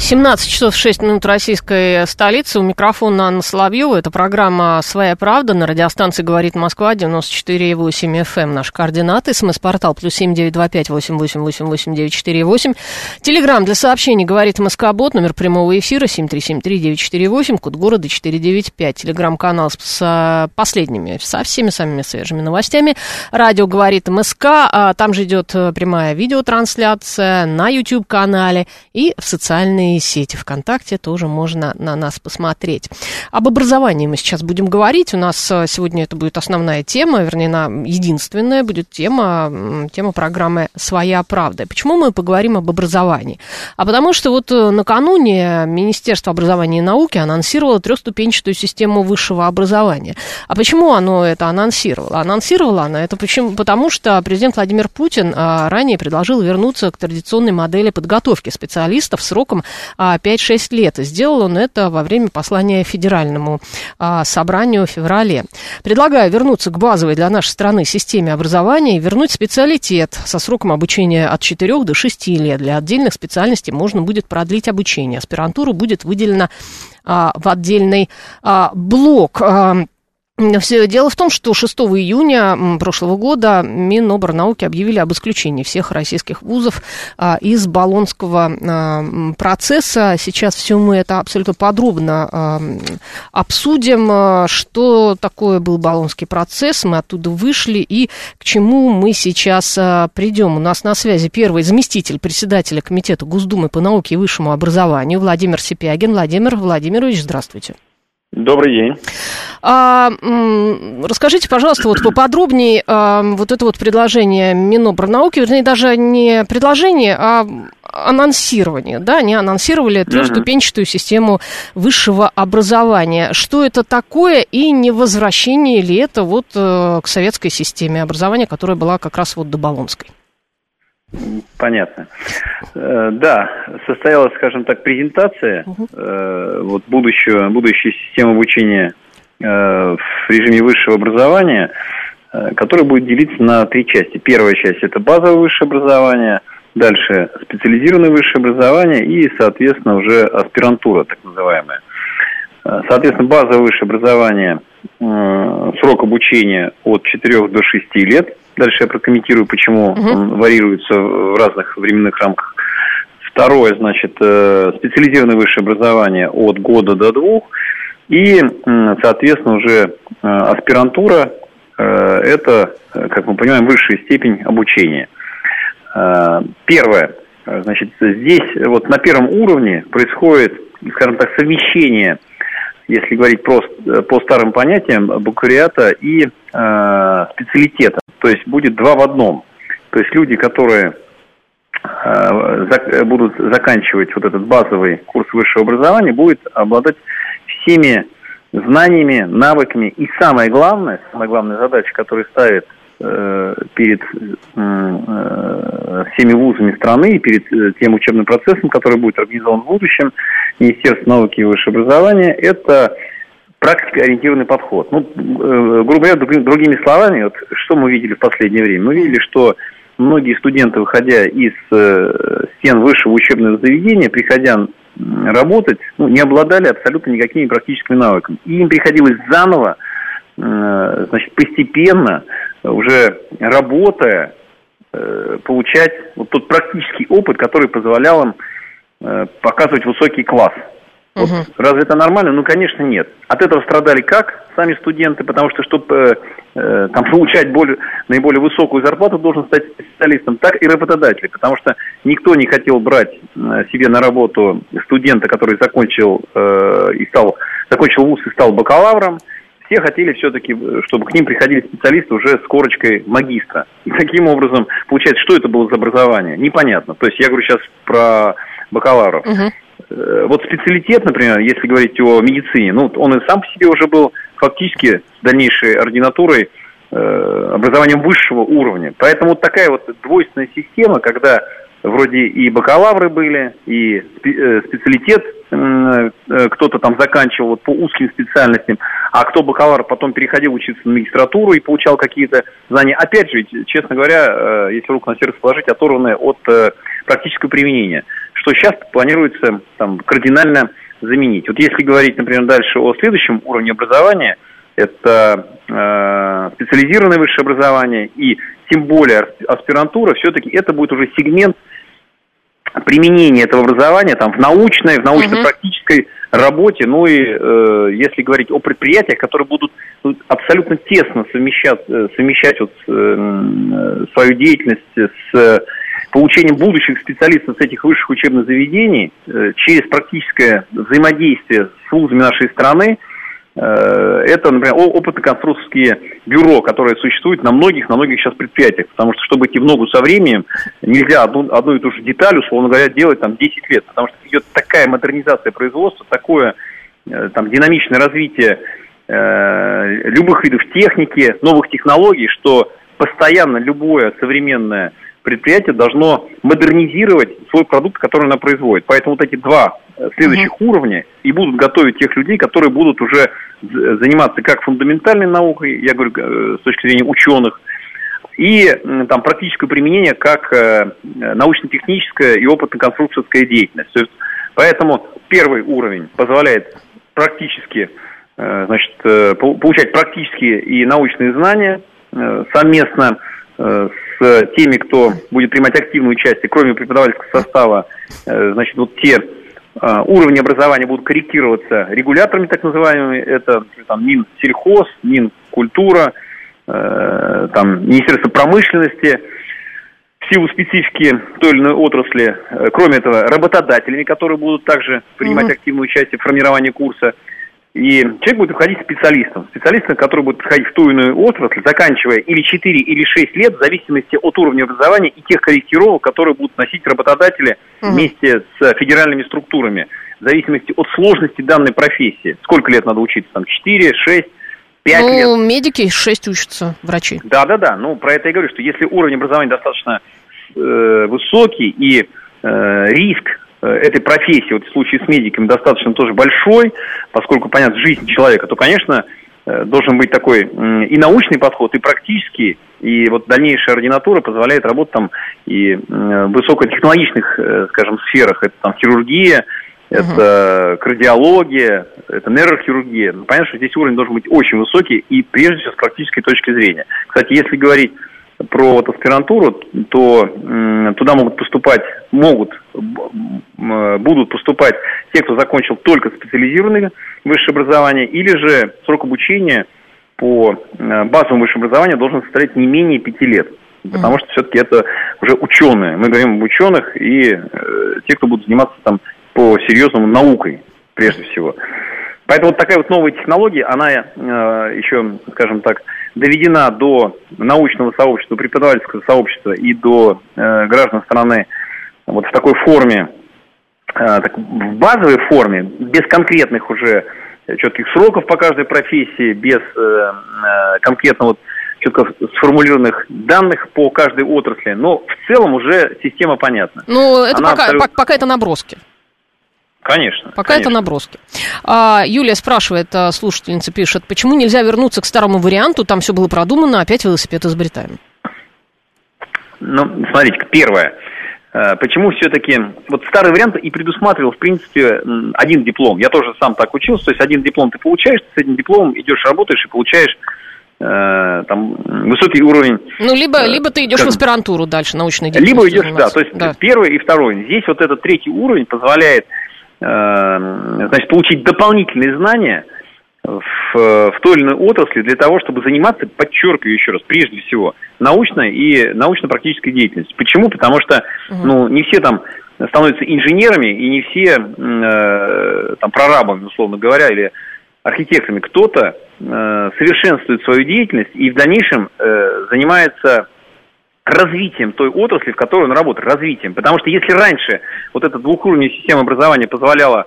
17 часов 6 минут российской столицы. У микрофона Анна Соловьева. Это программа «Своя правда» на радиостанции «Говорит Москва» 94,8 FM. Наши координаты. СМС-портал плюс семь девять два пять восемь восемь восемь восемь девять четыре восемь. Телеграмм для сообщений «Говорит Москва-бот». Номер прямого эфира семь три семь три девять четыре восемь. Код города 495. Телеграм-канал с, с последними, со всеми самыми свежими новостями. Радио «Говорит МСК». А там же идет э, прямая видеотрансляция на YouTube-канале и в социальные сети ВКонтакте тоже можно на нас посмотреть. Об образовании мы сейчас будем говорить. У нас э, сегодня это будет основная тема, вернее, на единственная будет тема, тема программы «Своя правда». Почему мы поговорим об образовании? А потому что вот э, накануне Министерство образования и науки анонсировало трехступенчатую систему высшего образования. А почему оно это анонсировало? Анонсировало оно это почему? потому, что президент Владимир Путин а, ранее предложил вернуться к традиционной модели подготовки специалистов сроком 5-6 лет. И сделал он это во время послания Федеральному а, собранию в феврале. Предлагаю вернуться к базовой для нашей страны системе образования и вернуть специалитет со сроком обучения от 4 до 6 лет. Для отдельных специальностей можно будет продлить обучение. Аспирантура будет выделена а, в отдельный а, блок. Все дело в том, что 6 июня прошлого года Миноборнауки объявили об исключении всех российских вузов а, из Болонского а, процесса. Сейчас все мы это абсолютно подробно а, обсудим, что такое был Болонский процесс, мы оттуда вышли и к чему мы сейчас придем. У нас на связи первый заместитель председателя Комитета Госдумы по науке и высшему образованию Владимир Сипягин. Владимир Владимирович, здравствуйте. Добрый день. А, расскажите, пожалуйста, вот поподробнее а, вот это вот предложение Минобрнауки, вернее, даже не предложение, а анонсирование, да, они анонсировали трехступенчатую систему высшего образования. Что это такое и не возвращение ли это вот э, к советской системе образования, которая была как раз вот до Болонской? Понятно. Э, Да, состоялась, скажем так, презентация э, вот будущего, будущей системы обучения э, в режиме высшего образования, которая будет делиться на три части. Первая часть – это базовое высшее образование, дальше специализированное высшее образование и, соответственно, уже аспирантура, так называемая. Соответственно, базовое высшее образование, срок обучения от 4 до 6 лет. Дальше я прокомментирую, почему он варьируется в разных временных рамках. Второе, значит, э, специализированное высшее образование от года до двух. И, соответственно, уже э, аспирантура э, – это, как мы понимаем, высшая степень обучения. Первое. Значит, здесь вот на первом уровне происходит, скажем так, совмещение, если говорить просто по старым понятиям, бакалавриата и э, специалитета. То есть будет два в одном. То есть люди, которые э, будут заканчивать вот этот базовый курс высшего образования, будут обладать всеми знаниями, навыками и самое главное, самая главная задача, которую ставит перед м, э, всеми вузами страны и перед э, тем учебным процессом, который будет организован в будущем, Министерство науки и высшего образования, это практикоориентированный подход. Ну, э, грубо говоря, друг- другими словами, вот что мы видели в последнее время? Мы видели, что многие студенты, выходя из э, стен высшего учебного заведения, приходя работать, ну, не обладали абсолютно никакими практическими навыками. И им приходилось заново, э, значит, постепенно, э, уже работая, э, получать вот тот практический опыт, который позволял им э, показывать высокий класс. Вот Мгм. разве это нормально? Ну, конечно, нет. От этого страдали как сами студенты, потому что, чтобы э, там получать более, наиболее высокую зарплату, должен стать специалистом, так и работодатели, потому что никто не хотел брать э, себе на работу студента, который закончил э, и стал закончил вуз и стал бакалавром. Все хотели все-таки, чтобы к ним приходили специалисты уже с корочкой магистра. И таким образом, получается, что это было за образование? Непонятно. То есть я говорю сейчас про бакалавров. Угу. Вот специалитет, например, если говорить о медицине, ну, он и сам по себе уже был фактически дальнейшей ординатурой э, образованием высшего уровня. Поэтому вот такая вот двойственная система, когда вроде и бакалавры были, и э, специалитет э, кто-то там заканчивал по узким специальностям, а кто бакалавр потом переходил учиться на магистратуру и получал какие-то знания. Опять же, честно говоря, э, если руку на сердце положить, оторванные от практического применения, что сейчас планируется там кардинально заменить. Вот если говорить, например, дальше о следующем уровне образования, это э, специализированное высшее образование и тем более аспирантура, все-таки это будет уже сегмент применения этого образования там, в научной, в научно-практической работе, ну и э, если говорить о предприятиях, которые будут ну, абсолютно тесно совмещать, э, совмещать вот, э, свою деятельность с получением будущих специалистов с этих высших учебных заведений э, через практическое взаимодействие с вузами нашей страны, э, это, например, опытно-конструкторские бюро, которые существуют на многих, на многих сейчас предприятиях. Потому что, чтобы идти в ногу со временем, нельзя одну, одну и ту же деталь, условно говоря, делать там 10 лет. Потому что идет такая модернизация производства, такое э, там динамичное развитие э, любых видов техники, новых технологий, что постоянно любое современное предприятие должно модернизировать свой продукт, который оно производит. Поэтому вот эти два э, следующих uh-huh. уровня и будут готовить тех людей, которые будут уже заниматься как фундаментальной наукой, я говорю, э, с точки зрения ученых, и там практическое применение как э, научно-техническая и опытно-конструкторская деятельность. То есть, поэтому первый уровень позволяет практически значит, получать практические и научные знания совместно с теми, кто будет принимать активное участие, кроме преподавательского состава, э, значит, вот те э, уровни образования будут корректироваться регуляторами так называемыми, это там Минсельхоз, Минкультура, э, там Министерство промышленности, в силу специфики той или иной отрасли, кроме этого, работодателями, которые будут также принимать mm-hmm. активное участие в формировании курса – и человек будет уходить специалистом. Специалистом, который будет приходить в ту или иную отрасль, заканчивая или 4, или 6 лет, в зависимости от уровня образования и тех корректировок, которые будут носить работодатели угу. вместе с федеральными структурами, в зависимости от сложности данной профессии. Сколько лет надо учиться? Там 4, 6, 5 ну, лет? Ну, медики 6 учатся, врачи. Да-да-да. Ну, про это я говорю, что если уровень образования достаточно э, высокий и э, риск этой профессии, вот в случае с медиками, достаточно тоже большой, поскольку, понятно, жизнь человека, то, конечно, э, должен быть такой и научный подход, и практический, и вот дальнейшая ординатура позволяет работать там и в высокотехнологичных, э, скажем, сферах. Это там хирургия, это кардиология, это нейрохирургия. Ну, понятно, что здесь уровень должен быть очень высокий и прежде всего с практической точки зрения. Кстати, если говорить про вот аспирантуру, то туда могут поступать, могут, будут поступать те, кто закончил только специализированное высшее образование, или же срок обучения по э, базовому высшему образованию должен составлять не менее пяти лет. Потому что все-таки это уже ученые. Мы говорим об ученых и э, те, кто будут заниматься там по серьезному наукой, прежде всего. Поэтому вот такая вот новая технология, она э, еще, скажем так, доведена до научного сообщества, преподавательского сообщества и до э, граждан страны вот в такой форме, э, так, в базовой форме, без конкретных уже четких сроков по каждой профессии, без э, э, конкретно вот четко сформулированных данных по каждой отрасли, но в целом уже система понятна. Ну, это пока, абсолютно... пока это наброски. Конечно. Пока конечно. это наброски. А, Юлия спрашивает, а, слушательница пишет, почему нельзя вернуться к старому варианту, там все было продумано, опять велосипед изобретаем? Ну, смотрите, первое. Э, почему все-таки... Вот старый вариант и предусматривал, в принципе, один диплом. Я тоже сам так учился. То есть один диплом ты получаешь, с этим дипломом идешь, работаешь и получаешь э, там высокий уровень. Ну, либо, э, либо ты идешь как, в аспирантуру дальше, научной деятельности. Либо идешь, да, то есть да. первый и второй. Здесь вот этот третий уровень позволяет значит, получить дополнительные знания в, в той или иной отрасли для того, чтобы заниматься, подчеркиваю еще раз, прежде всего, научной и научно-практической деятельностью. Почему? Потому что ну, не все там становятся инженерами и не все э, там прорабами, условно говоря, или архитекторами, кто-то э, совершенствует свою деятельность и в дальнейшем э, занимается развитием той отрасли, в которой он работает, развитием. Потому что если раньше вот эта двухуровневая система образования позволяла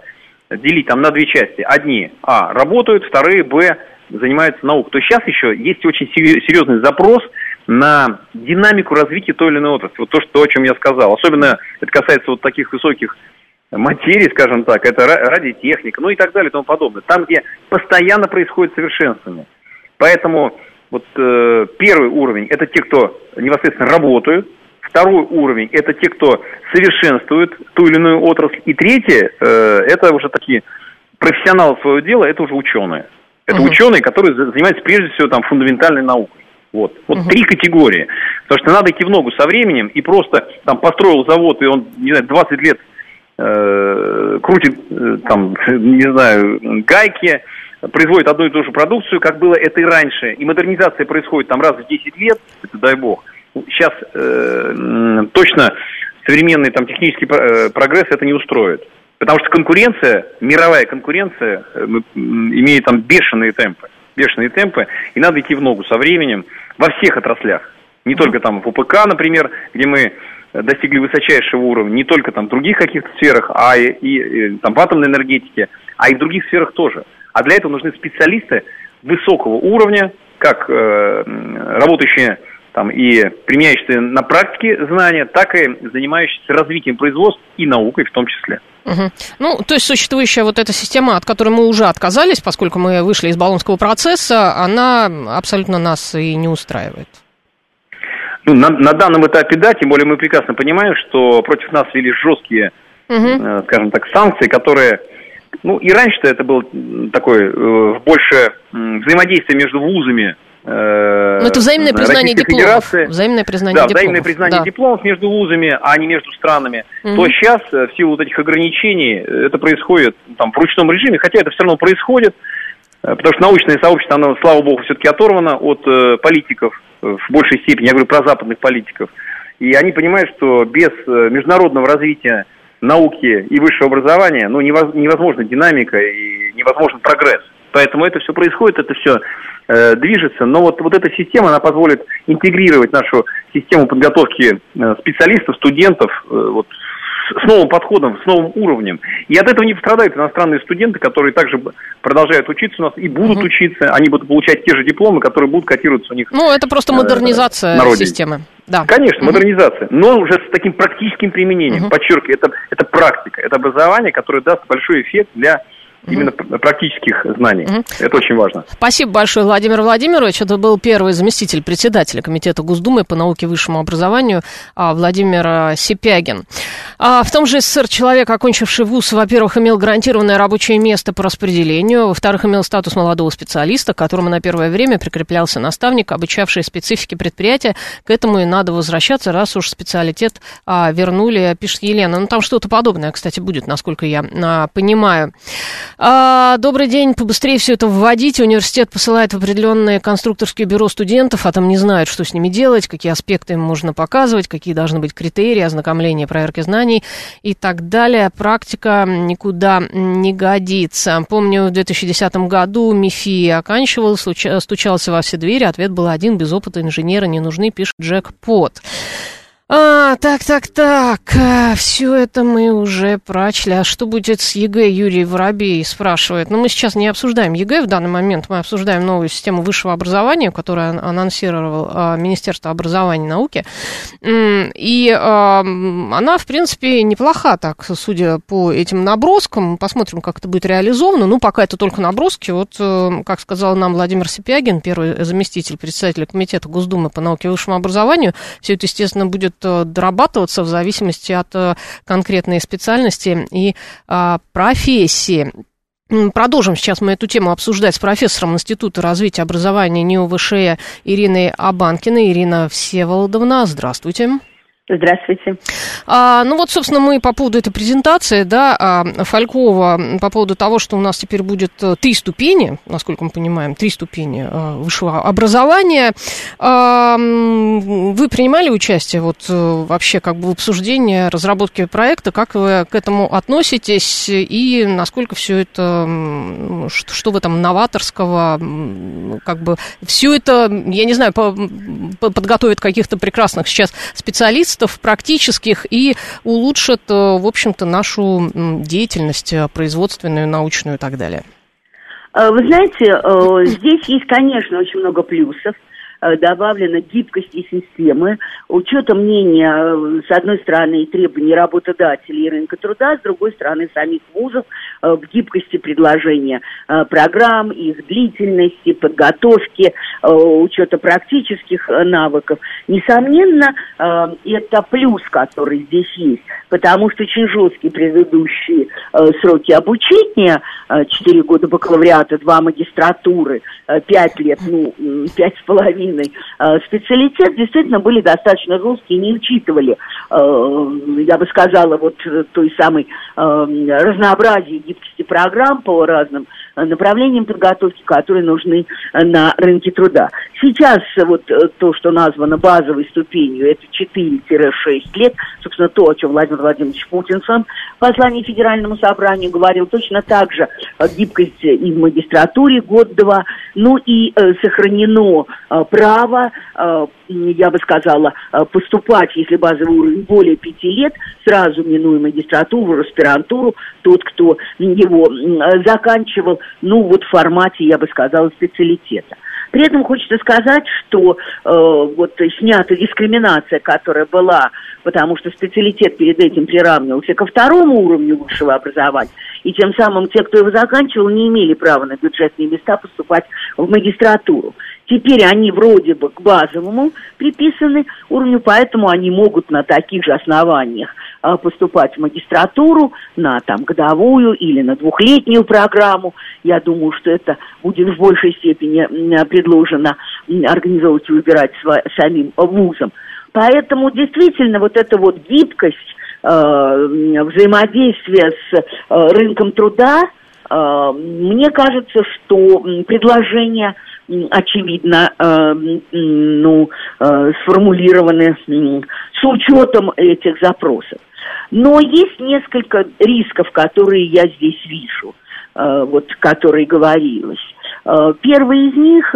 делить там на две части. Одни, а, работают, вторые, б, занимаются наукой. То сейчас еще есть очень серьезный запрос на динамику развития той или иной отрасли. Вот то, что, о чем я сказал. Особенно это касается вот таких высоких материй, скажем так, это радиотехника, ну и так далее и тому подобное. Там, где постоянно происходит совершенствование. Поэтому вот э, первый уровень – это те, кто непосредственно работают. Второй уровень – это те, кто совершенствует ту или иную отрасль. И третье э, – это уже такие профессионалы своего дела, это уже ученые. Это угу. ученые, которые занимаются прежде всего там фундаментальной наукой. Вот, вот угу. три категории. Потому что надо идти в ногу со временем и просто там построил завод, и он, не знаю, 20 лет э, крутит э, там, не знаю, гайки, производит одну и ту же продукцию, как было это и раньше. И модернизация происходит там раз в 10 лет, дай бог. Сейчас э, точно современный там технический э, прогресс это не устроит. Потому что конкуренция, мировая конкуренция, э, имеет там бешеные темпы. Бешеные темпы, и надо идти в ногу со временем во всех отраслях. Не только там в УПК, например, где мы достигли высочайшего уровня, не только там в других каких-то сферах, а и, и там в атомной энергетике, а и в других сферах тоже. А для этого нужны специалисты высокого уровня, как э, работающие там, и применяющие на практике знания, так и занимающиеся развитием производств и наукой в том числе. Угу. Ну, то есть существующая вот эта система, от которой мы уже отказались, поскольку мы вышли из баллонского процесса, она абсолютно нас и не устраивает. Ну, на, на данном этапе да, тем более мы прекрасно понимаем, что против нас ввели жесткие, угу. э, скажем так, санкции, которые ну, и раньше-то это было такое э, больше э, взаимодействие между вузами. Э, Но это взаимное признание дипломов. Федерации. Взаимное признание да, дипломов. взаимное признание да. дипломов между вузами, а не между странами. Угу. То сейчас, э, в силу вот этих ограничений, это происходит там, в ручном режиме, хотя это все равно происходит, э, потому что научное сообщество, оно, слава богу, все-таки оторвано от э, политиков в большей степени, я говорю про западных политиков. И они понимают, что без международного развития науки и высшего образования, ну, невозможна динамика и невозможен прогресс. Поэтому это все происходит, это все э, движется. Но вот, вот эта система, она позволит интегрировать нашу систему подготовки э, специалистов, студентов э, вот, с новым подходом, с новым уровнем. И от этого не пострадают иностранные студенты, которые также продолжают учиться у нас и будут угу. учиться. Они будут получать те же дипломы, которые будут котироваться у них. Ну, это просто модернизация э, системы. Да. Конечно, угу. модернизация, но уже с таким практическим применением. Угу. Подчеркиваю, это, это практика, это образование, которое даст большой эффект для именно угу. практических знаний. Угу. Это очень важно. Спасибо большое, Владимир Владимирович. Это был первый заместитель председателя Комитета Госдумы по науке и высшему образованию а, Владимир а, Сипягин. А, в том же СССР человек, окончивший вуз, во-первых, имел гарантированное рабочее место по распределению, во-вторых, имел статус молодого специалиста, к которому на первое время прикреплялся наставник, обучавший специфике предприятия. К этому и надо возвращаться, раз уж специалитет вернули, пишет Елена. Ну, там что-то подобное, кстати, будет, насколько я понимаю. А, добрый день. Побыстрее все это вводить. Университет посылает в определенное конструкторское бюро студентов, а там не знают, что с ними делать, какие аспекты им можно показывать, какие должны быть критерии ознакомления, проверки знаний и так далее. Практика никуда не годится. Помню, в 2010 году МИФИ оканчивал, стучался во все двери. Ответ был один. Без опыта инженера не нужны, пишет Джек Пот. А, так, так, так, а, все это мы уже прочли. А что будет с ЕГЭ, Юрий Воробей спрашивает. Но ну, мы сейчас не обсуждаем ЕГЭ в данный момент, мы обсуждаем новую систему высшего образования, которую анонсировал а, Министерство образования и науки. И а, она, в принципе, неплоха так, судя по этим наброскам. Посмотрим, как это будет реализовано. Ну, пока это только наброски. Вот, э, как сказал нам Владимир Сипягин, первый заместитель председателя Комитета Госдумы по науке и высшему образованию, все это, естественно, будет Э, дорабатываться в зависимости от э, конкретной специальности и а, профессии. Продолжим сейчас мы эту тему обсуждать с профессором Института развития образования НИО ВШЭ Ириной Абанкиной. Ирина Всеволодовна, здравствуйте. Здравствуйте. А, ну вот, собственно, мы по поводу этой презентации, да, а, Фалькова, по поводу того, что у нас теперь будет э, три ступени, насколько мы понимаем, три ступени а, высшего образования. А, вы принимали участие вот э, вообще как бы в обсуждении разработки проекта, как вы к этому относитесь и насколько все это, что, что в этом новаторского, как бы все это, я не знаю, по, подготовит каких-то прекрасных сейчас специалистов, специалистов практических и улучшат, э, в общем-то, нашу деятельность э, производственную, научную и так далее? Э, вы знаете, здесь есть, конечно, очень много плюсов. Добавлена гибкость и системы, учета мнения, с одной стороны, и требований работодателей и рынка труда, с другой стороны, самих вузов в гибкости предложения программ, их длительности, подготовки, учета практических навыков. Несомненно, это плюс, который здесь есть, потому что очень жесткие предыдущие сроки обучения, 4 года бакалавриата, 2 магистратуры, 5 лет, ну, 5 с половиной э, специалитет действительно были достаточно жесткие, не учитывали, э, я бы сказала, вот э, той самой э, разнообразие гибкости программ по разным э, направлениям подготовки, которые нужны э, на рынке труда. Сейчас вот то, что названо базовой ступенью, это 4-6 лет, собственно, то, о чем Владимир Владимирович Путин в послании Федеральному собранию говорил, точно так же гибкость и в магистратуре год-два, ну и э, сохранено э, право, э, я бы сказала, э, поступать, если базовый уровень более пяти лет, сразу минуя магистратуру, аспирантуру, тот, кто его заканчивал, ну вот в формате, я бы сказала, специалитета. При этом хочется сказать, что э, вот снята дискриминация, которая была, потому что специалитет перед этим приравнивался ко второму уровню высшего образования, и тем самым те, кто его заканчивал, не имели права на бюджетные места поступать в магистратуру. Теперь они вроде бы к базовому приписаны уровню, поэтому они могут на таких же основаниях а, поступать в магистратуру, на там годовую или на двухлетнюю программу. Я думаю, что это будет в большей степени предложено организовывать и выбирать самим вузом. Поэтому действительно вот эта вот гибкость, э, взаимодействие с э, рынком труда, э, мне кажется, что предложение очевидно, э, ну, э, сформулированы с учетом этих запросов. Но есть несколько рисков, которые я здесь вижу, э, вот, которые говорилось. Первый из них,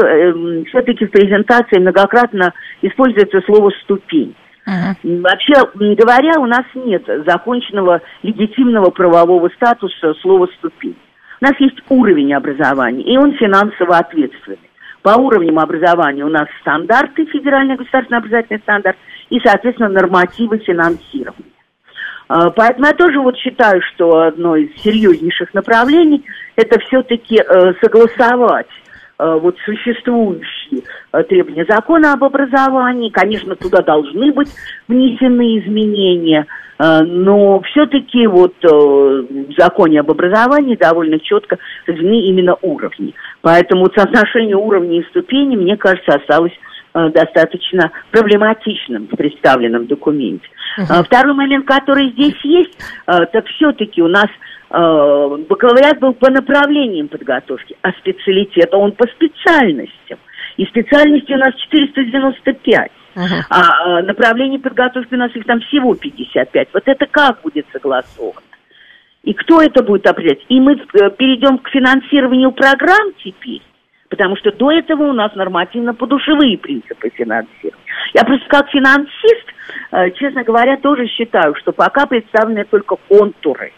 все-таки в презентации многократно используется слово «ступень». Uh-huh. Вообще говоря, у нас нет законченного легитимного правового статуса слова «ступень». У нас есть уровень образования, и он финансово ответственный. По уровням образования у нас стандарты, федеральный государственный образовательный стандарт, и, соответственно, нормативы финансирования. А, поэтому я тоже вот считаю, что одно из серьезнейших направлений это все-таки э, согласовать э, вот существующие э, требования закона об образовании. Конечно, туда должны быть внесены изменения, но все-таки вот в законе об образовании довольно четко разделены именно уровни. Поэтому соотношение уровней и ступеней, мне кажется, осталось достаточно проблематичным в представленном документе. Uh-huh. Второй момент, который здесь есть, э, так все-таки у нас э, бакалавриат был по направлениям подготовки, а специалитет он по специальностям. И специальности у нас 495. Uh-huh. А направлений подготовки у нас их там всего 55. Вот это как будет согласовано? И кто это будет определять? И мы перейдем к финансированию программ теперь, потому что до этого у нас нормативно-подушевые принципы финансирования. Я просто как финансист Э, честно говоря, тоже считаю, что пока представлены только контуры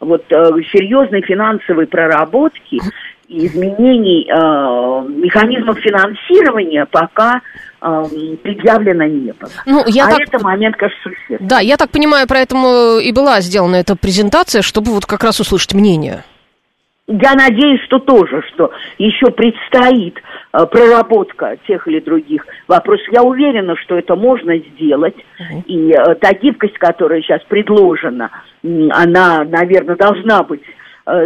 вот э, серьезной финансовой проработки изменений э, механизмов финансирования пока э, предъявлено не было. Ну, я а так... это момент, кажется, существенный. Да, я так понимаю, поэтому и была сделана эта презентация, чтобы вот как раз услышать мнение. Я надеюсь, что тоже, что еще предстоит э, проработка тех или других вопросов. Я уверена, что это можно сделать. Uh-huh. И э, та гибкость, которая сейчас предложена, она, наверное, должна быть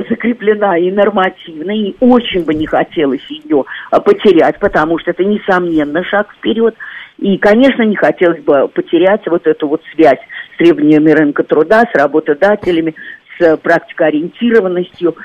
закреплена и нормативно, и очень бы не хотелось ее э, потерять, потому что это, несомненно, шаг вперед. И, конечно, не хотелось бы потерять вот эту вот связь с требованиями рынка труда, с работодателями, с практикоориентированностью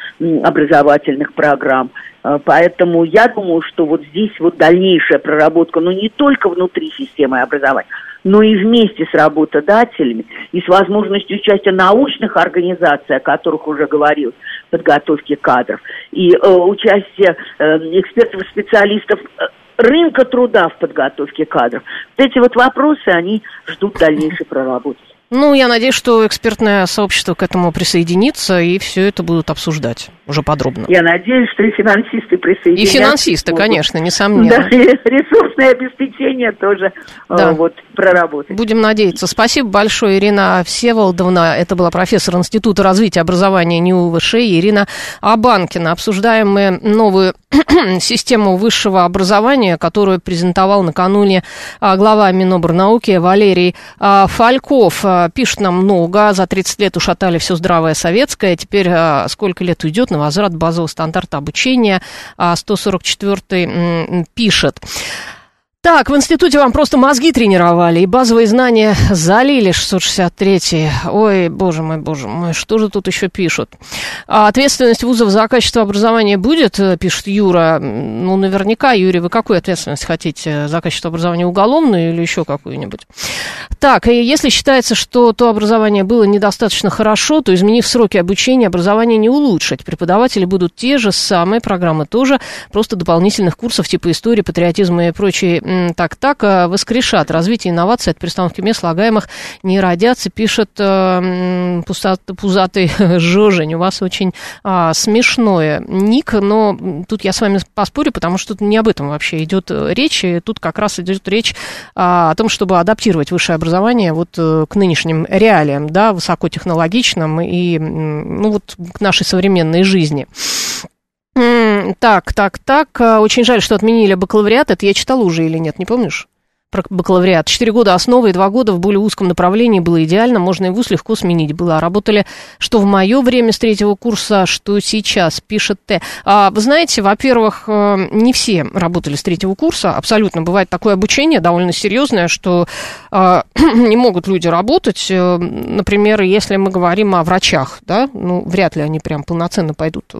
образовательных программ. Э, поэтому я думаю, что вот здесь вот дальнейшая проработка, ну не только внутри системы образования, но и вместе с работодателями и с возможностью участия научных организаций, о которых уже говорил, подготовки кадров, и э, участие э, экспертов и специалистов э, рынка труда в подготовке кадров. Вот эти вот вопросы, они ждут дальнейшей проработки. Ну, я надеюсь, что экспертное сообщество к этому присоединится, и все это будут обсуждать уже подробно. Я надеюсь, что и финансисты присоединятся. И финансисты, могут. конечно, несомненно. Да, и ресурсное обеспечение тоже э, да. вот, проработать. Будем надеяться. Спасибо большое, Ирина Всеволодовна. Это была профессор Института развития образования НИУ ВШ Ирина Абанкина. Обсуждаем мы новую систему высшего образования, которую презентовал накануне а, глава Минобрнауки Валерий а, Фальков. А, пишет нам много, за 30 лет ушатали все здравое советское, теперь сколько лет уйдет на возврат базового стандарта обучения, 144 пишет. Так, в институте вам просто мозги тренировали, и базовые знания залили 663 Ой, боже мой, боже мой, что же тут еще пишут? А ответственность вузов за качество образования будет, э, пишет Юра. Ну, наверняка, Юрий, вы какую ответственность хотите? За качество образования уголовную или еще какую-нибудь? Так, и если считается, что то образование было недостаточно хорошо, то, изменив сроки обучения, образование не улучшить. Преподаватели будут те же самые, программы тоже, просто дополнительных курсов типа истории, патриотизма и прочие так-так, э, воскрешат. Развитие инноваций от перестановки мест слагаемых не родятся, пишет э, пузатый Жожень. У вас очень а, смешное ник, но тут я с вами поспорю, потому что тут не об этом вообще идет речь. И тут как раз идет речь а, о том, чтобы адаптировать высшее образование вот э, к нынешним реалиям, да, высокотехнологичным и ну, вот к нашей современной жизни. Так, так, так. Э, очень жаль, что отменили бакалавриат. Это я читала уже или нет, не помнишь? Бакалавриат. Четыре года основы и два года в более узком направлении было идеально, можно и вуз легко сменить было. Работали, что в мое время с третьего курса, что сейчас, пишет Т. А, вы знаете, во-первых, э, не все работали с третьего курса, абсолютно. Бывает такое обучение довольно серьезное, что а, не могут люди работать. Э, например, если мы говорим о врачах, да, ну, вряд ли они прям полноценно пойдут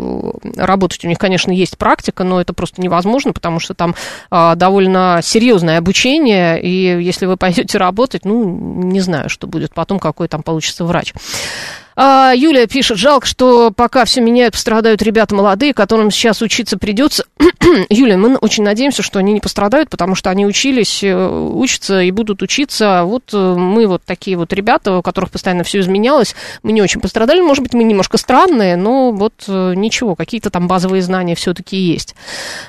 работать. У них, конечно, есть практика, но это просто невозможно, потому что там а, довольно серьезное обучение, и если вы пойдете работать, ну, не знаю, что будет потом, какой там получится врач. А, Юлия пишет, жалко, что пока все меняют, пострадают ребята молодые, которым сейчас учиться придется. Юлия, мы очень надеемся, что они не пострадают, потому что они учились, э, учатся и будут учиться. Вот э, мы вот такие вот ребята, у которых постоянно все изменялось, мы не очень пострадали. Может быть, мы немножко странные, но вот э, ничего, какие-то там базовые знания все-таки есть.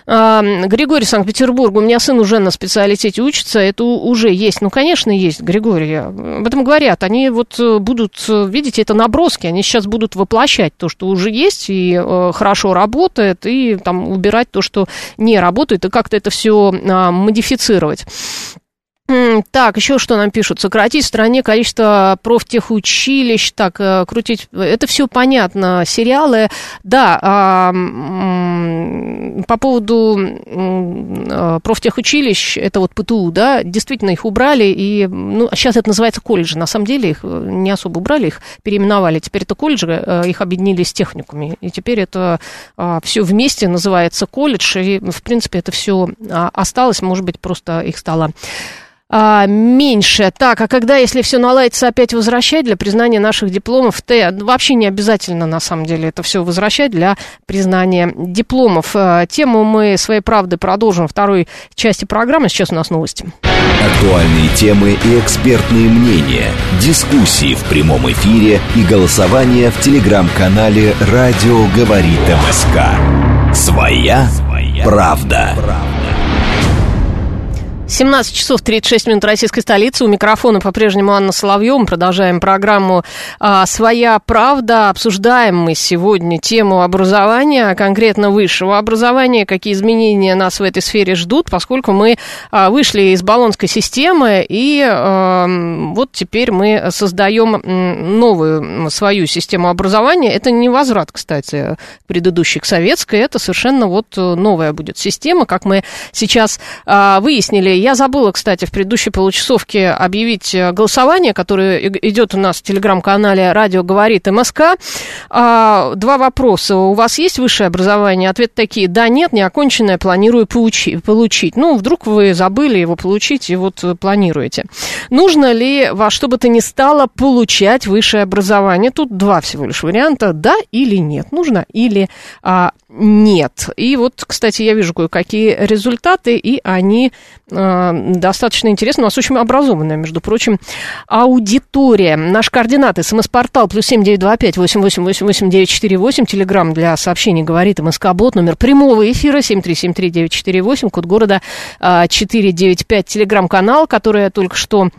А, Григорий, Санкт-Петербург, у меня сын уже на специалитете учится, это уже есть. Ну, конечно, есть, Григорий. Об этом говорят. Они вот будут, видите, это набор наброски, они сейчас будут воплощать то, что уже есть и э, хорошо работает, и там убирать то, что не работает, и как-то это все э, модифицировать. Так, еще что нам пишут? Сократить в стране количество профтехучилищ. Так, э, крутить. Это все понятно. Сериалы, да. А, по поводу а, профтехучилищ, это вот ПТУ, да, действительно их убрали. И, ну, сейчас это называется колледжи. На самом деле их э, не особо убрали, их переименовали. Теперь это колледжи, э, их объединили с техниками. И теперь это а, все вместе называется колледж. И, в принципе, это все а, осталось. Может быть, просто их стало а, меньше. Так, а когда, если все наладится, опять возвращать для признания наших дипломов? Т, вообще не обязательно, на самом деле, это все возвращать для признания дипломов. А, тему мы своей правды продолжим в второй части программы. Сейчас у нас новости. Актуальные темы и экспертные мнения, дискуссии в прямом эфире и голосование в телеграм-канале «Радио Говорит МСК». Своя, Своя правда. правда. 17 часов 36 минут российской столицы. У микрофона по-прежнему Анна Соловьева. Мы продолжаем программу а, «Своя правда». Обсуждаем мы сегодня тему образования, конкретно высшего образования, какие изменения нас в этой сфере ждут, поскольку мы а, вышли из баллонской системы, и а, вот теперь мы создаем новую свою систему образования. Это не возврат, кстати, предыдущей, к советской. Это совершенно вот новая будет система, как мы сейчас а, выяснили я забыла, кстати, в предыдущей получасовке объявить э, голосование, которое идет у нас в телеграм-канале «Радио говорит МСК». А, два вопроса. У вас есть высшее образование? Ответ такие, да, нет, неоконченное, планирую получи, получить. Ну, вдруг вы забыли его получить и вот планируете. Нужно ли во что бы то ни стало получать высшее образование? Тут два всего лишь варианта, да или нет. Нужно или а, нет. И вот, кстати, я вижу кое-какие результаты, и они э, достаточно интересны. У нас очень образованная, между прочим, аудитория. Наш координаты. СМС-портал плюс семь девять два пять восемь восемь восемь восемь девять четыре восемь. Телеграмм для сообщений говорит МСК-бот. Номер прямого эфира семь три семь три девять четыре восемь. Код города э, четыре девять пять. Телеграм-канал, который я только что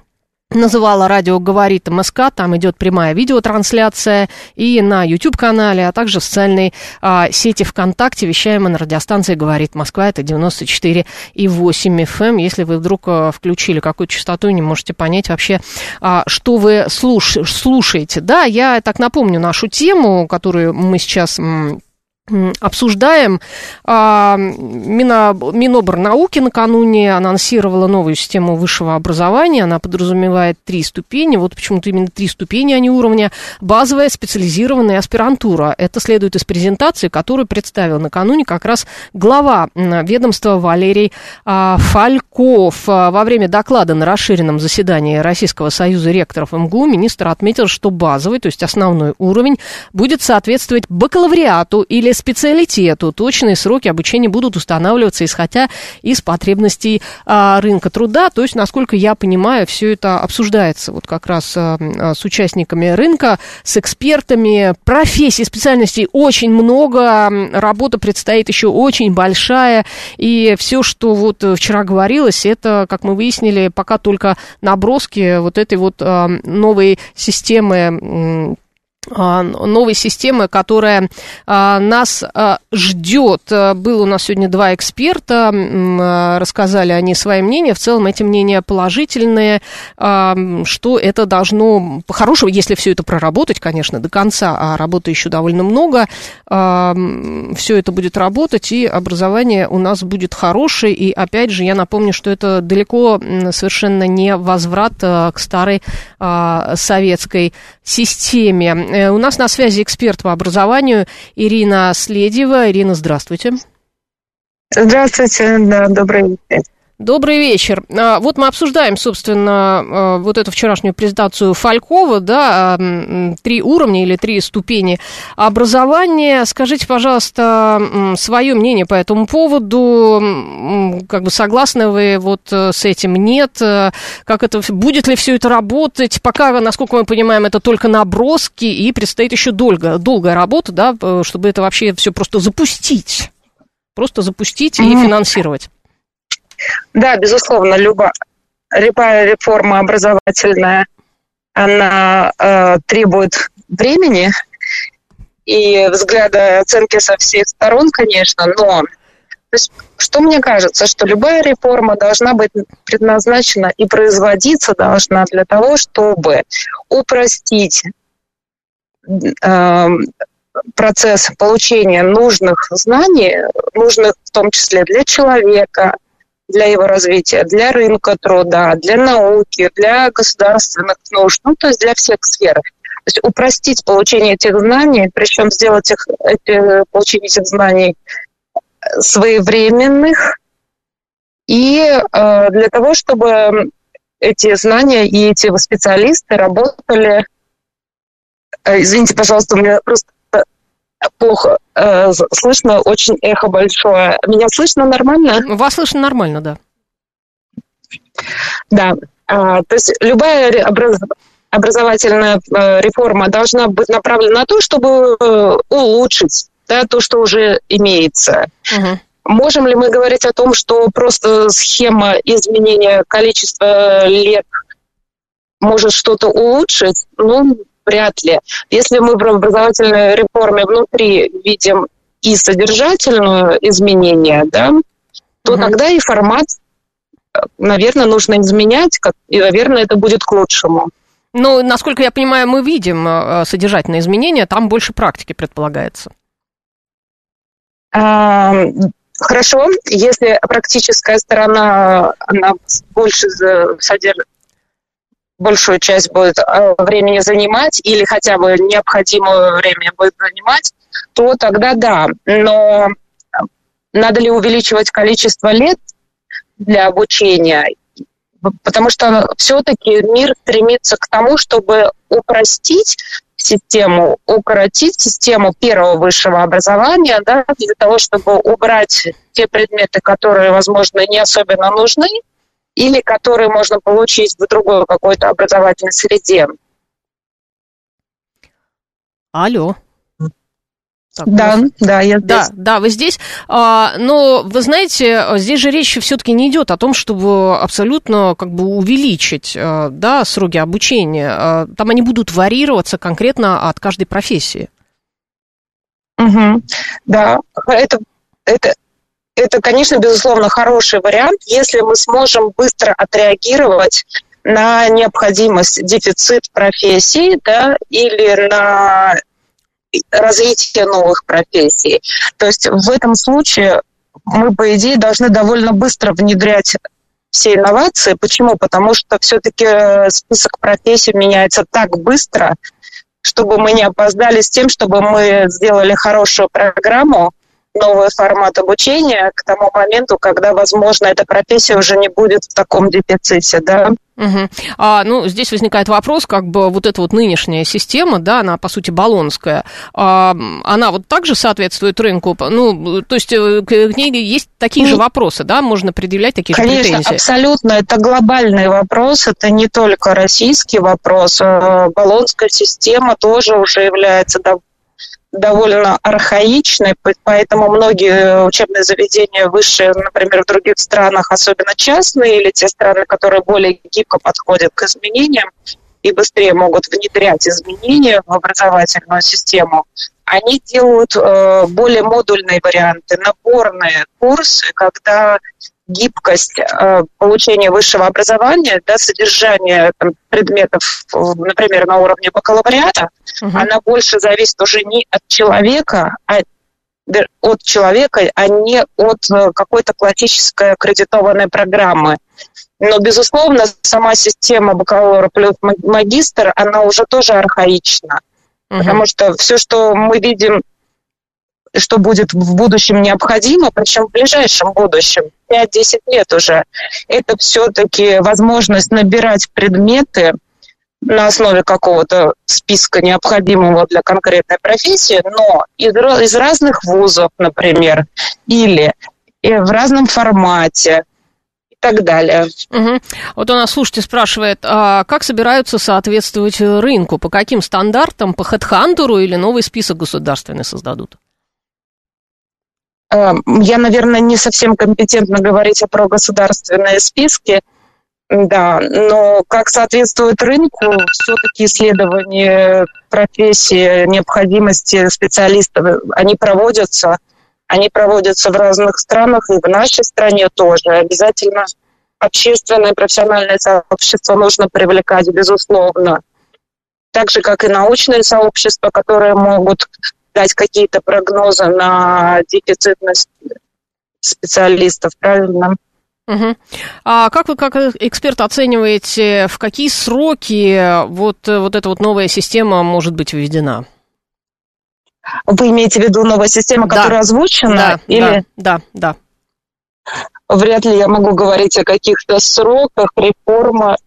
называла радио «Говорит МСК», там идет прямая видеотрансляция и на YouTube-канале, а также в социальной а, сети ВКонтакте, вещаемой на радиостанции «Говорит Москва», это 94,8 FM. Эм. Если вы вдруг а, включили какую-то частоту и не можете понять вообще, а, что вы слуш слушаете. Да, я так напомню нашу тему, которую мы сейчас обсуждаем. А, Мина, Миноборнауки накануне анонсировала новую систему высшего образования. Она подразумевает три ступени. Вот почему-то именно три ступени, а не уровня. Базовая, специализированная аспирантура. Это следует из презентации, которую представил накануне как раз глава ведомства Валерий а, Фальков. А, во время доклада на расширенном заседании Российского союза ректоров МГУ министр отметил, что базовый, то есть основной уровень, будет соответствовать бакалавриату или специалитету. Точные сроки обучения будут устанавливаться, исходя из потребностей а, рынка труда. То есть, насколько я понимаю, все это обсуждается вот как раз а, а, с участниками рынка, с экспертами. Профессий, специальностей очень много, работа предстоит еще очень большая. И все, что вот вчера говорилось, это, как мы выяснили, пока только наброски вот этой вот новой системы новой системы, которая а, нас а, ждет. Было у нас сегодня два эксперта, рассказали они свои мнения. В целом эти мнения положительные, что это должно, по-хорошему, если все это проработать, конечно, до конца, а работы еще довольно много, все это будет работать, и образование у нас будет хорошее. И опять же, я напомню, что это далеко совершенно не возврат к старой советской системе. Э, у нас на связи эксперт по образованию Ирина Следева. Ирина, здравствуйте. Здравствуйте, да, добрый день. Добрый вечер. А, вот мы обсуждаем, собственно, а, вот эту вчерашнюю презентацию Фалькова, да, три уровня или три ступени образования. Скажите, пожалуйста, свое мнение по этому поводу. Как бы согласны вы вот э, с этим? Нет? Как это, будет ли все это работать? Пока, насколько мы понимаем, это только наброски, и предстоит еще долго, долгая работа, да, э, чтобы это вообще все просто запустить. Просто запустить и финансировать. Да, безусловно, любая, реформа образовательная, она э, требует времени и взгляда оценки со всех сторон, конечно, но то есть, что мне кажется, что любая реформа должна быть предназначена и производиться должна для того, чтобы упростить э, процесс получения нужных знаний, нужных в том числе для человека, для его развития, для рынка труда, для науки, для государственных нужд, ну, то есть для всех сфер. То есть упростить получение этих знаний, причем сделать их, эти, получение этих знаний своевременных, и э, для того, чтобы эти знания и эти специалисты работали. Э, извините, пожалуйста, у меня просто плохо э, слышно, очень эхо большое. Меня слышно нормально? Вас слышно нормально, да. Да, а, то есть любая образ... образовательная э, реформа должна быть направлена на то, чтобы э, улучшить да, то, что уже имеется. Угу. Можем ли мы говорить о том, что просто схема изменения количества лет может что-то улучшить? Ну, вряд ли. Если мы в образовательной реформе внутри видим и содержательное изменение, да, то угу. тогда и формат, наверное, нужно изменять, и, наверное, это будет к лучшему. Ну, насколько я понимаю, мы видим э, содержательные изменения, там больше практики предполагается. А, хорошо, если практическая сторона, она больше содержит большую часть будет э, времени занимать или хотя бы необходимое время будет занимать, то тогда да. Но надо ли увеличивать количество лет для обучения? Потому что все-таки мир стремится к тому, чтобы упростить систему, укоротить систему первого высшего образования, да, для того, чтобы убрать те предметы, которые, возможно, не особенно нужны, или которые можно получить в другой какой-то образовательной среде. Алло. Так, да, ну, да, я здесь. Да, да, вы здесь. А, но вы знаете, здесь же речь все-таки не идет о том, чтобы абсолютно как бы увеличить а, да, сроки обучения. А, там они будут варьироваться конкретно от каждой профессии. Угу. Да, это, это, это, конечно, безусловно, хороший вариант, если мы сможем быстро отреагировать на необходимость, дефицит профессии, да, или на развитие новых профессий. То есть в этом случае мы, по идее, должны довольно быстро внедрять все инновации. Почему? Потому что все-таки список профессий меняется так быстро, чтобы мы не опоздали с тем, чтобы мы сделали хорошую программу, новый формат обучения к тому моменту, когда, возможно, эта профессия уже не будет в таком дефиците, да. Угу. А, ну, здесь возникает вопрос, как бы вот эта вот нынешняя система, да, она, по сути, баллонская, а, она вот также соответствует рынку? Ну, то есть э, к, ней есть такие же вопросы, да, можно предъявлять такие конечно, же претензии? Конечно, абсолютно, это глобальный вопрос, это не только российский вопрос, э, баллонская система тоже уже является довольно архаичной, поэтому многие учебные заведения высшие, например, в других странах, особенно частные, или те страны, которые более гибко подходят к изменениям и быстрее могут внедрять изменения в образовательную систему, они делают э, более модульные варианты, наборные курсы, когда гибкость э, получения высшего образования, да, содержание там, предметов, например, на уровне бакалавриата, угу. она больше зависит уже не от человека, а от человека, а не от э, какой-то классической аккредитованной программы. Но, безусловно, сама система бакалавра плюс магистр, она уже тоже архаична. Угу. Потому что все, что мы видим что будет в будущем необходимо, причем в ближайшем будущем, 5-10 лет уже, это все-таки возможность набирать предметы на основе какого-то списка необходимого для конкретной профессии, но из, из разных вузов, например, или в разном формате, и так далее. Угу. Вот у нас слушатель спрашивает, а как собираются соответствовать рынку? По каким стандартам? По HeadHunter или новый список государственный создадут? Эм, я, наверное, не совсем компетентна говорить про государственные списки, да, но как соответствует рынку, все-таки исследования профессии, необходимости специалистов, они проводятся. Они проводятся в разных странах и в нашей стране тоже. Обязательно общественное и профессиональное сообщество нужно привлекать, безусловно. Так же, как и научное сообщество, которые могут дать какие-то прогнозы на дефицитность специалистов, правильно? Угу. А как вы, как эксперт, оцениваете, в какие сроки вот, вот эта вот новая система может быть введена? Вы имеете в виду новая система, которая да. озвучена? Да, или... да, да, да. Вряд ли я могу говорить о каких-то сроках. Реформа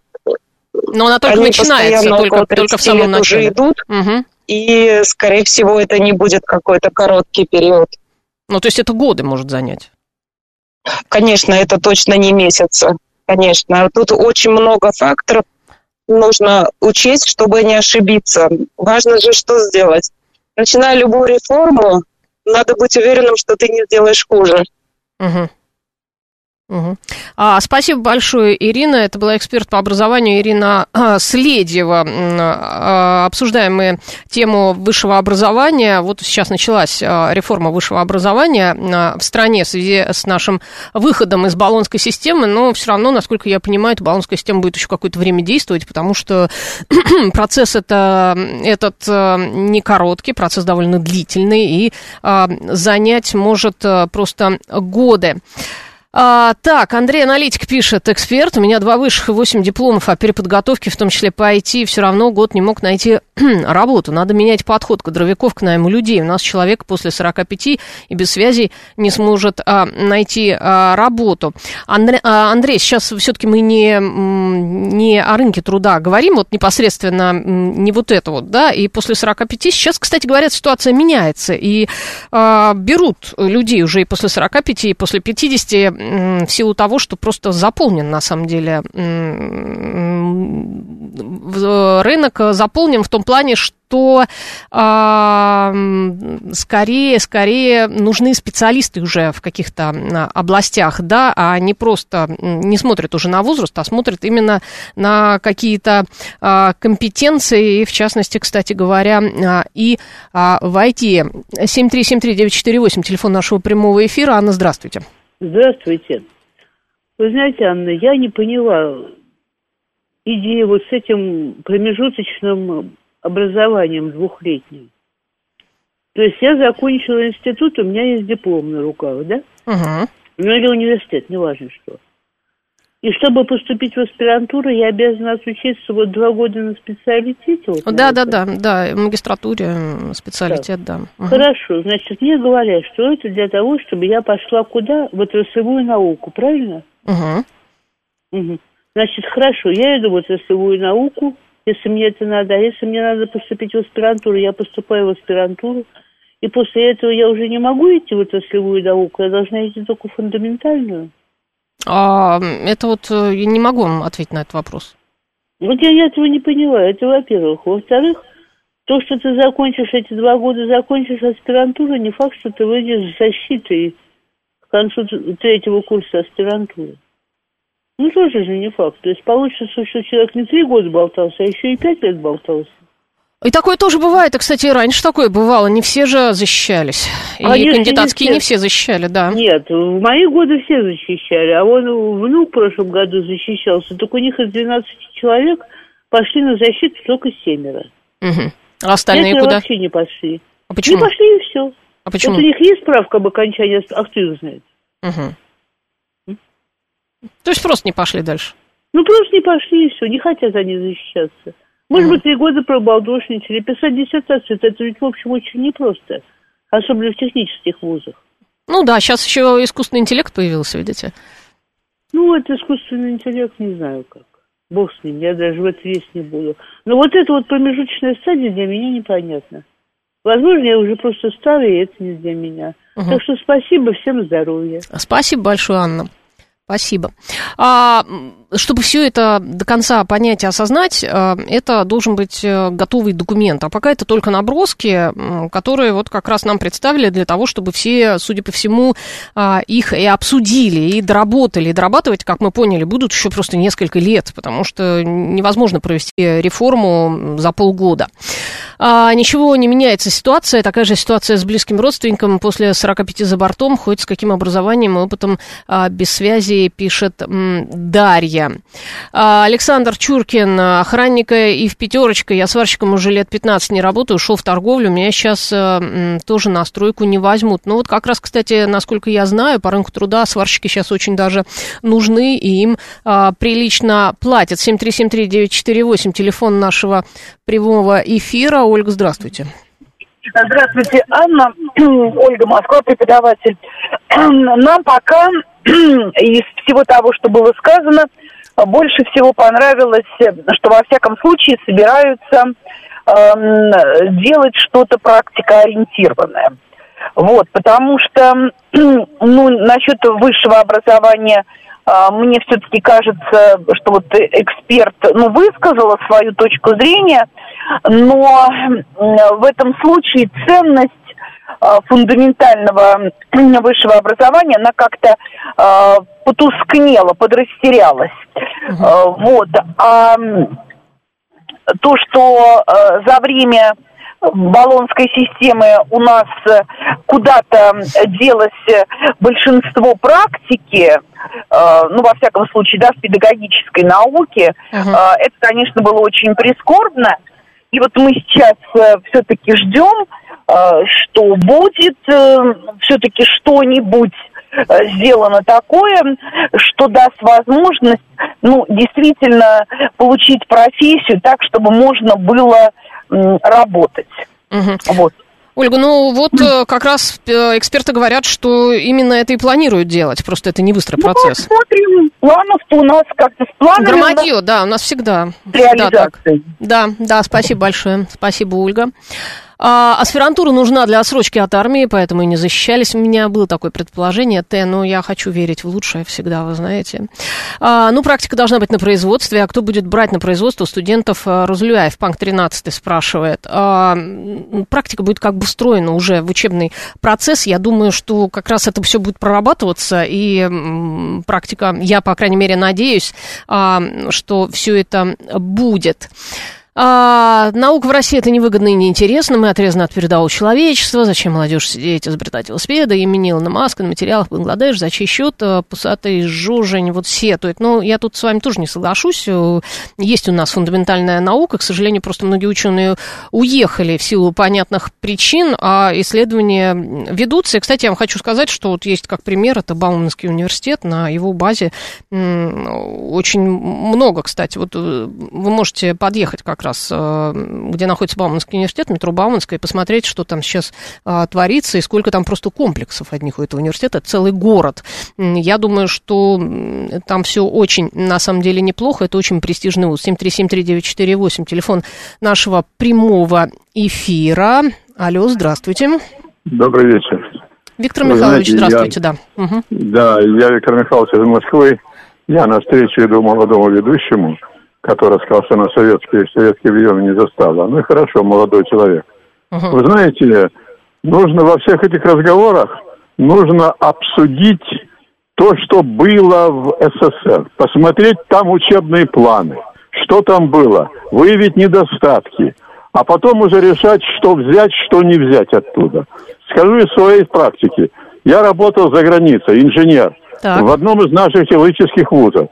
но она только Они начинается, только, только в самом начале. Уже идут, угу. И, скорее всего, это не будет какой-то короткий период. Ну, то есть это годы может занять? Конечно, это точно не месяцы. Конечно. Тут очень много факторов нужно учесть, чтобы не ошибиться. Важно же что сделать. Начиная любую реформу, надо быть уверенным, что ты не сделаешь хуже. Угу. Угу. А, спасибо большое, Ирина. Это была эксперт по образованию Ирина а, Следева. А, обсуждаем мы тему высшего образования. Вот сейчас началась а, реформа высшего образования а, в стране в связи с нашим выходом из баллонской системы, но все равно, насколько я понимаю, эта баллонская система будет еще какое-то время действовать, потому что процесс это, этот а, не короткий, процесс довольно длительный и а, занять может а, просто годы. А, так, Андрей Аналитик пишет, эксперт, у меня два высших и восемь дипломов о переподготовке, в том числе по IT, все равно год не мог найти работу. Надо менять подход кадровиков к найму людей. У нас человек после 45 и без связи не сможет а, найти а, работу. Андре, а, Андрей, сейчас все-таки мы не, не о рынке труда говорим, вот непосредственно не вот это вот, да, и после 45 сейчас, кстати, говорят, ситуация меняется, и а, берут людей уже и после 45, и после 50 в силу того, что просто заполнен на самом деле рынок заполнен в том плане, что э, скорее, скорее нужны специалисты уже в каких-то областях, да, а не просто не смотрят уже на возраст, а смотрят именно на какие-то э, компетенции, и в частности, кстати говоря, э, и э, в IT. 7373948, телефон нашего прямого эфира. Анна, здравствуйте. Здравствуйте. Вы знаете, Анна, я не поняла идеи вот с этим промежуточным образованием двухлетним. То есть я закончила институт, у меня есть диплом на руках, да? Угу. Ну или университет, неважно что. И чтобы поступить в аспирантуру, я обязана отучиться вот два года на специалитете. Вот, да, да, да, да, в магистратуре специалитет, да. Угу. Хорошо, значит, мне говорят, что это для того, чтобы я пошла куда? В отраслевую науку, правильно? Угу. Угу. Значит, хорошо, я иду в отраслевую науку, если мне это надо. А если мне надо поступить в аспирантуру, я поступаю в аспирантуру. И после этого я уже не могу идти в отраслевую науку, я должна идти только в фундаментальную. А, это вот э, я не могу вам ответить на этот вопрос. Вот я этого не поняла. Это во-первых. Во-вторых, то, что ты закончишь эти два года, закончишь аспирантуру, не факт, что ты выйдешь с защитой к концу третьего курса аспирантуры. Ну, тоже же не факт. То есть получится, что человек не три года болтался, а еще и пять лет болтался. И такое тоже бывает. И, кстати, раньше такое бывало. Не все же защищались. И Конечно, кандидатские не все. не все защищали, да. Нет, в мои годы все защищали. А он внук в прошлом году защищался. Только у них из 12 человек пошли на защиту только семеро. Угу. А остальные Пятеро куда? вообще не пошли. А почему? Не пошли и все. А почему? Вот у них есть справка об окончании, а кто их знает? Угу. То есть просто не пошли дальше? Ну, просто не пошли и все. Не хотят они защищаться. Может быть, три года пробалдошничали. Писать диссертацию, это ведь, в общем, очень непросто. Особенно в технических вузах. Ну да, сейчас еще искусственный интеллект появился, видите? Ну, это искусственный интеллект, не знаю как. Бог с ним, я даже в это весь не буду. Но вот эта вот промежуточная стадия для меня непонятна. Возможно, я уже просто старая, и это не для меня. Угу. Так что спасибо, всем здоровья. Спасибо большое, Анна. Спасибо. А, чтобы все это до конца понять и осознать, э, это должен быть э, готовый документ. А пока это только наброски, которые вот как раз нам представили для того, чтобы все, судя по всему, а, их и обсудили, и доработали. И дорабатывать, как мы поняли, будут еще просто несколько лет, потому что невозможно провести реформу за полгода. А, ничего не меняется ситуация, такая же ситуация с близким родственником после 45 за бортом, хоть с каким образованием и опытом а, без связи, пишет Дарья. А, Александр Чуркин, охранника и в пятерочка, я сварщиком уже лет 15 не работаю, ушел в торговлю, меня сейчас а, тоже на стройку не возьмут. Ну вот как раз, кстати, насколько я знаю, по рынку труда сварщики сейчас очень даже нужны, и им а, прилично платят. 7373948, телефон нашего прямого эфира. Ольга, здравствуйте. Здравствуйте, Анна. Ольга Москва, преподаватель. Нам пока из всего того, что было сказано, больше всего понравилось, что во всяком случае собираются э, делать что-то практикоориентированное. Вот, потому что, ну, насчет высшего образования – а, мне все-таки кажется, что вот эксперт, ну, высказала свою точку зрения, но в этом случае ценность э, фундаментального высшего образования, она как-то э, потускнела, подрастерялась. Э, вот. А то, что э, за время баллонской системы у нас э, куда-то делось э, большинство практики, ну, во всяком случае, да, в педагогической науке, uh-huh. это, конечно, было очень прискорбно. И вот мы сейчас все-таки ждем, что будет все-таки что-нибудь сделано такое, что даст возможность, ну, действительно получить профессию так, чтобы можно было работать. Угу. Вот. Ольга, ну вот э, как раз э, эксперты говорят, что именно это и планируют делать, просто это не быстрый ну, процесс. Посмотрим, планов-то у нас как-то с планами. Громадье, да, у нас всегда. Всегда так. Да, да, спасибо большое. Спасибо, Ольга. А, аспирантура нужна для отсрочки от армии, поэтому и не защищались. У меня было такое предположение, Т, но я хочу верить в лучшее всегда, вы знаете. А, ну, практика должна быть на производстве, а кто будет брать на производство студентов а, Розлюаев, Панк 13 спрашивает. А, практика будет как бы встроена уже в учебный процесс. Я думаю, что как раз это все будет прорабатываться, и практика, я, по крайней мере, надеюсь, а, что все это будет. А, наука в России это невыгодно и неинтересно. Мы отрезаны от передового человечества. Зачем молодежь сидеть, изобретать велосипеды? Имени Илона Маска на материалах Бангладеш. За чей счет э, пусатый жужень вот сетует? Ну, я тут с вами тоже не соглашусь. Э, есть у нас фундаментальная наука. К сожалению, просто многие ученые уехали в силу понятных причин, а исследования ведутся. И, кстати, я вам хочу сказать, что вот есть как пример, это Бауманский университет. На его базе очень много, кстати. Вот э, вы можете подъехать как раз, э, где находится Бауманский университет, метро Бауманская, и посмотреть, что там сейчас а, творится, и сколько там просто комплексов одних у этого университета, это целый город. Я думаю, что там все очень, на самом деле, неплохо, это очень престижный вуз. 7373948, телефон нашего прямого эфира. Алло, здравствуйте. Добрый вечер. Виктор Михайлович, знаете, здравствуйте, я, да. Угу. Да, я Виктор Михайлович из Москвы. Я на встречу иду молодому ведущему который сказал, что на советские, советские времена не застала. Ну и хорошо, молодой человек. Uh-huh. Вы знаете, нужно во всех этих разговорах, нужно обсудить то, что было в СССР. Посмотреть там учебные планы, что там было, выявить недостатки, а потом уже решать, что взять, что не взять оттуда. Скажу из своей практики. Я работал за границей, инженер, так. в одном из наших теологических вузов.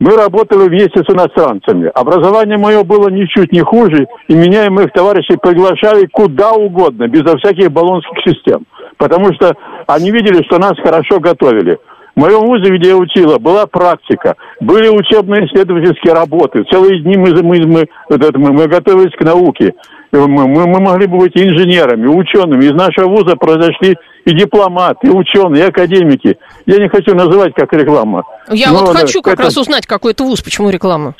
Мы работали вместе с иностранцами. Образование мое было ничуть не хуже, и меня и моих товарищей приглашали куда угодно, безо всяких баллонских систем. Потому что они видели, что нас хорошо готовили. В моем вузе, где я учила, была практика, были учебные исследовательские работы. Целые дни мы, мы, мы, мы, мы готовились к науке. Мы, мы, мы могли бы быть инженерами, учеными. Из нашего вуза произошли и дипломаты, и ученые, и академики. Я не хочу называть как реклама. Я Но вот хочу как это... раз узнать, какой это вуз, почему реклама.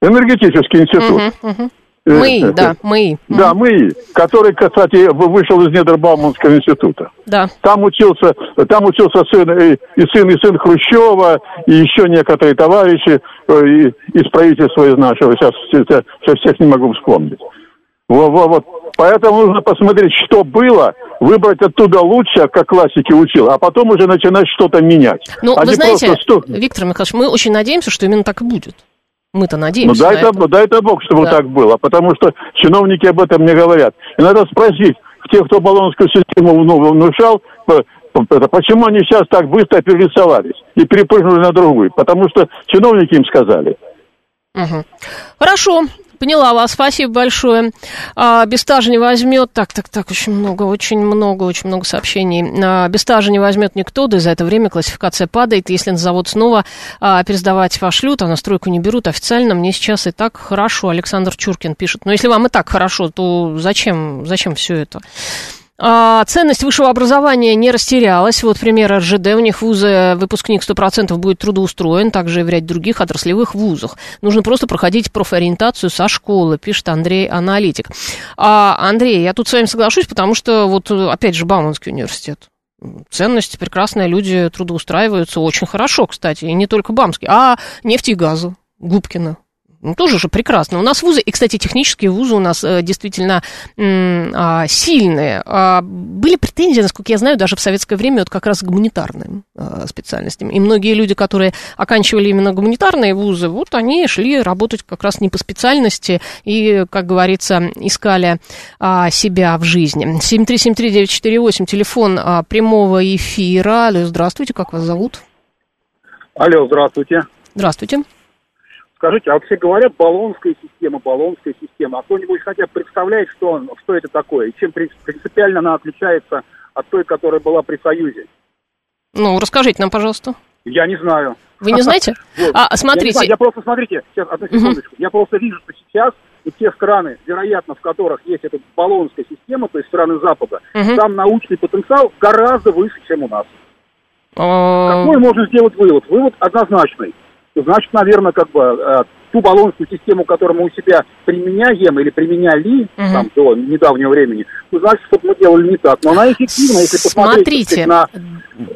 Энергетический институт. Угу, угу. Мы, да, мы. Да, мы, который, кстати, вышел из недр Бауманского института. Да. Там учился, там учился сын, и, и сын, и сын Хрущева, и еще некоторые товарищи э, и, из правительства из нашего. Сейчас, сейчас всех не могу вспомнить. Вот, вот, вот. Поэтому нужно посмотреть, что было, выбрать оттуда лучшее, как классики учил, а потом уже начинать что-то менять. Ну, а вы знаете, просто, что... Виктор Михайлович, мы очень надеемся, что именно так и будет. Мы-то надеемся. Ну, дай, это, это. дай это Бог, чтобы да. так было, потому что чиновники об этом не говорят. И надо спросить тех, кто баллонскую систему ну, внушал, почему они сейчас так быстро перерисовались и перепрыгнули на другую. Потому что чиновники им сказали. Угу. Хорошо, Поняла вас, спасибо большое. А, Бестажа не возьмет. Так, так, так, очень много, очень много, очень много сообщений. А, Бестажа не возьмет никто, да и за это время классификация падает. Если на завод снова а, пересдавать пошлют, а на стройку не берут официально, мне сейчас и так хорошо. Александр Чуркин пишет. Но если вам и так хорошо, то зачем, зачем все это? А, ценность высшего образования не растерялась. Вот пример РЖД. У них вузы выпускник 100% будет трудоустроен, также и в ряде других отраслевых вузах. Нужно просто проходить профориентацию со школы, пишет Андрей Аналитик. А, Андрей, я тут с вами соглашусь, потому что вот опять же Бауманский университет. Ценность прекрасные люди трудоустраиваются очень хорошо, кстати, и не только Бамский, а нефть и газу, Губкина, Ну, тоже же прекрасно. У нас вузы, и, кстати, технические вузы у нас э, действительно э, сильные. Э, были претензии, насколько я знаю, даже в советское время вот как раз к гуманитарным э, специальностям. И многие люди, которые оканчивали именно гуманитарные вузы, вот они шли работать как раз не по специальности и, как говорится, искали э, себя в жизни. 7373948, телефон э, прямого эфира. Алло, здравствуйте, как вас зовут? Алло, здравствуйте. Здравствуйте. Скажите, а вообще говорят баллонская система, баллонская система. А кто-нибудь хотя бы представляет, что, что это такое? И чем принципиально она отличается от той, которая была при Союзе? Ну, расскажите нам, пожалуйста. Я не знаю. Вы не знаете? А, смотрите. Я просто, смотрите, сейчас, одну секундочку. Я просто вижу, что сейчас и те страны, вероятно, в которых есть эта баллонская система, то есть страны Запада, там научный потенциал гораздо выше, чем у нас. А. Какой можно сделать вывод? Вывод однозначный значит, наверное, как бы э, ту баллонскую систему, которую мы у себя применяем или применяли угу. там, до недавнего времени, ну, значит, что-то мы делали не так. Но она эффективна, если посмотреть Смотрите, на...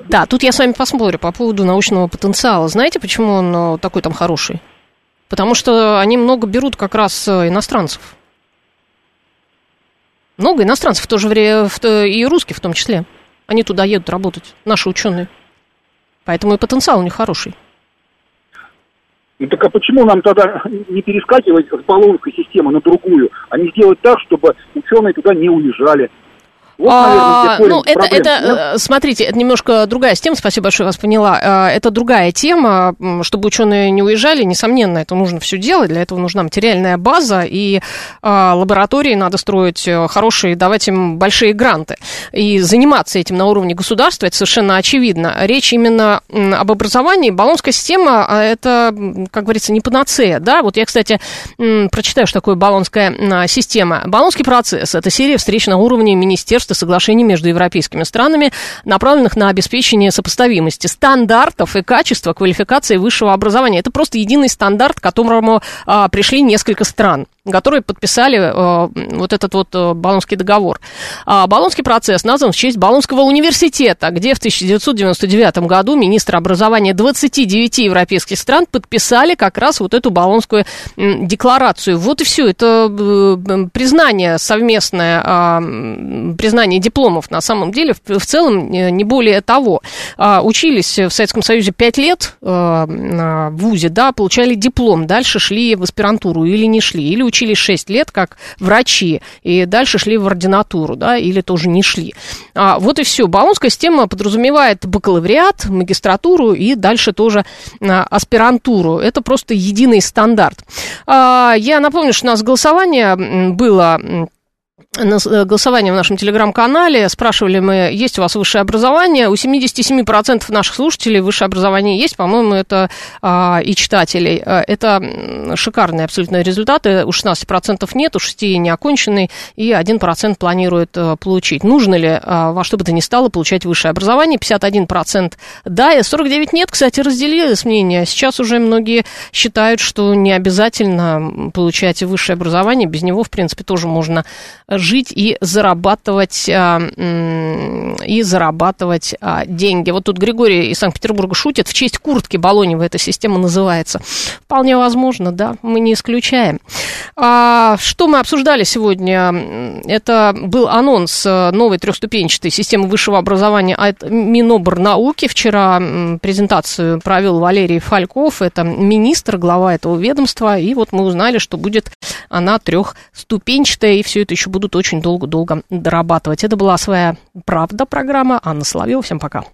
да, тут я с вами посмотрю по поводу научного потенциала. Знаете, почему он э, такой там хороший? Потому что они много берут как раз э, иностранцев. Много иностранцев, в то же время и русских в том числе. Они туда едут работать, наши ученые. Поэтому и потенциал у них хороший. Ну так а почему нам тогда не перескакивать с баллонской системы на другую, а не сделать так, чтобы ученые туда не уезжали? Вот, а, ну, это, это, э, смотрите, это немножко другая тема, спасибо большое, вас поняла. Э, это другая тема, чтобы ученые не уезжали, несомненно, это нужно все делать, для этого нужна материальная база, и а, лаборатории надо строить э, хорошие, давать им большие гранты. И заниматься этим на уровне государства, это совершенно очевидно. Речь именно об образовании. Баллонская система, а это, как говорится, не панацея, да? Вот я, кстати, прочитаю, что такое баллонская система. Баллонский процесс – это серия встреч на уровне министерств текста соглашений между европейскими странами, направленных на обеспечение сопоставимости стандартов и качества квалификации высшего образования. Это просто единый стандарт, к которому а, пришли несколько стран которые подписали э, вот этот вот э, Болонский договор. А Болонский процесс назван в честь Болонского университета, где в 1999 году министры образования 29 европейских стран подписали как раз вот эту Болонскую э, декларацию. Вот и все. Это э, признание совместное, э, признание дипломов на самом деле в, в целом э, не более того. Э, учились в Советском Союзе 5 лет э, в ВУЗе, да, получали диплом, дальше шли в аспирантуру или не шли, или учились учились 6 лет как врачи, и дальше шли в ординатуру, да, или тоже не шли. А, вот и все. Болонская система подразумевает бакалавриат, магистратуру и дальше тоже а, аспирантуру. Это просто единый стандарт. А, я напомню, что у нас голосование было голосование в нашем телеграм-канале. Спрашивали мы, есть у вас высшее образование. У 77% наших слушателей высшее образование есть. По-моему, это а, и читателей. Э, это шикарные абсолютно результаты. У 16% нет, у 6% не оконченный, и 1% планирует а, получить. Нужно ли а, во что бы то ни стало получать высшее образование? 51% да, и 49% нет. Кстати, разделилось мнение. Сейчас уже многие считают, что не обязательно получать высшее образование. Без него, в принципе, тоже можно жить и зарабатывать, а, и зарабатывать а, деньги. Вот тут Григорий из Санкт-Петербурга шутит, в честь куртки Болонева эта система называется. Вполне возможно, да, мы не исключаем. А, что мы обсуждали сегодня? Это был анонс э, новой трехступенчатой системы высшего образования от Минобрнауки. Вчера презентацию провел Валерий Фальков, это министр, глава этого ведомства, и вот мы узнали, что будет она трехступенчатая, и все это еще будут очень долго-долго дорабатывать. Это была своя правда программа. Анна Соловьева. Всем пока.